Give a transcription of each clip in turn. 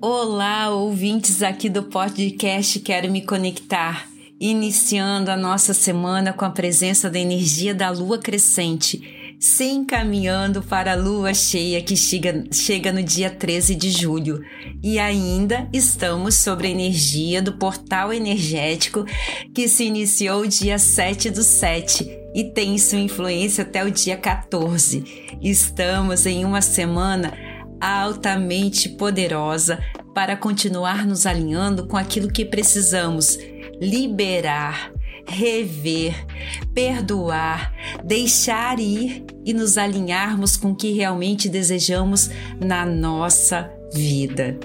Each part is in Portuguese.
Olá, ouvintes aqui do podcast Quero Me Conectar, iniciando a nossa semana com a presença da energia da lua crescente, se encaminhando para a lua cheia que chega, chega no dia 13 de julho. E ainda estamos sobre a energia do portal energético que se iniciou dia 7 do 7 e tem sua influência até o dia 14. Estamos em uma semana altamente poderosa para continuar nos alinhando com aquilo que precisamos liberar, rever, perdoar, deixar ir e nos alinharmos com o que realmente desejamos na nossa vida.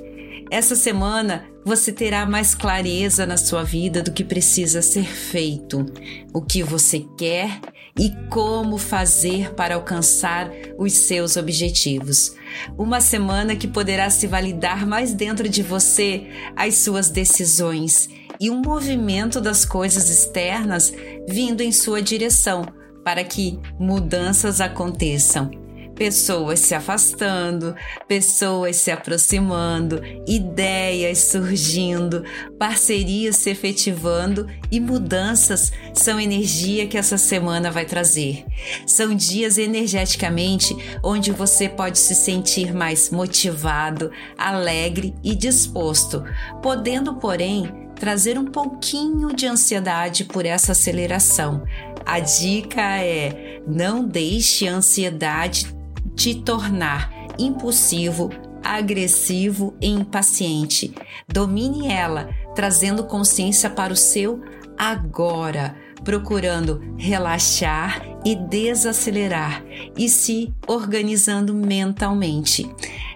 Essa semana você terá mais clareza na sua vida do que precisa ser feito, o que você quer e como fazer para alcançar os seus objetivos. Uma semana que poderá se validar mais dentro de você as suas decisões e um movimento das coisas externas vindo em sua direção para que mudanças aconteçam pessoas se afastando, pessoas se aproximando, ideias surgindo, parcerias se efetivando e mudanças são energia que essa semana vai trazer. São dias energeticamente onde você pode se sentir mais motivado, alegre e disposto, podendo, porém, trazer um pouquinho de ansiedade por essa aceleração. A dica é: não deixe a ansiedade te tornar impulsivo, agressivo e impaciente. Domine ela, trazendo consciência para o seu agora, procurando relaxar e desacelerar e se organizando mentalmente.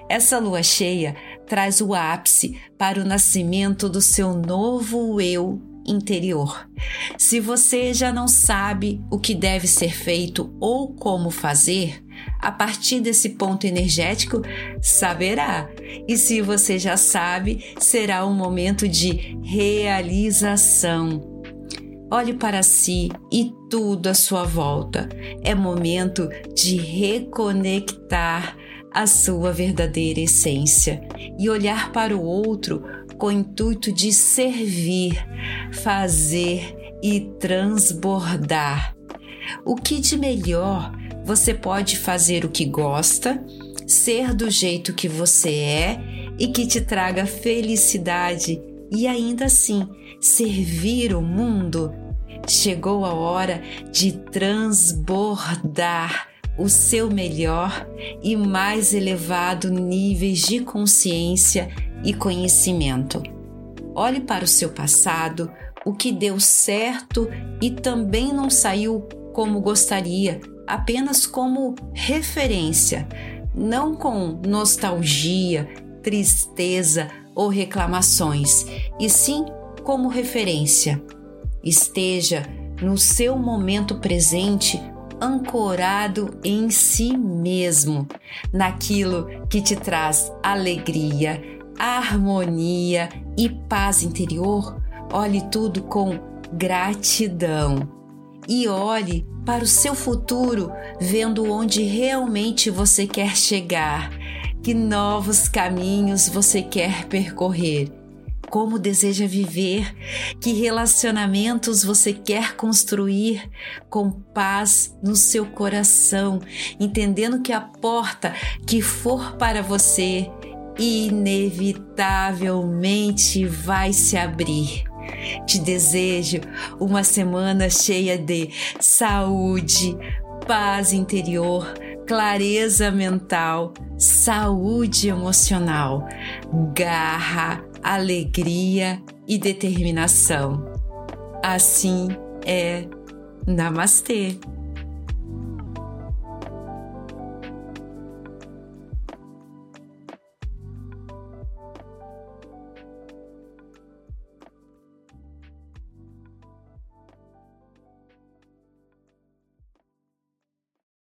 Essa lua cheia traz o ápice para o nascimento do seu novo eu interior. Se você já não sabe o que deve ser feito ou como fazer, a partir desse ponto energético, saberá. E se você já sabe, será um momento de realização. Olhe para si e tudo à sua volta. É momento de reconectar a sua verdadeira essência e olhar para o outro com o intuito de servir, fazer e transbordar. O que de melhor você pode fazer o que gosta, ser do jeito que você é e que te traga felicidade e ainda assim servir o mundo? Chegou a hora de transbordar o seu melhor e mais elevado níveis de consciência e conhecimento. Olhe para o seu passado, o que deu certo e também não saiu como gostaria, apenas como referência, não com nostalgia, tristeza ou reclamações, e sim como referência. Esteja no seu momento presente ancorado em si mesmo, naquilo que te traz alegria, harmonia e paz interior. Olhe tudo com gratidão e olhe para o seu futuro, vendo onde realmente você quer chegar, que novos caminhos você quer percorrer, como deseja viver, que relacionamentos você quer construir com paz no seu coração, entendendo que a porta que for para você inevitavelmente vai se abrir te desejo uma semana cheia de saúde, paz interior, clareza mental, saúde emocional, garra, alegria e determinação. Assim é. Namastê!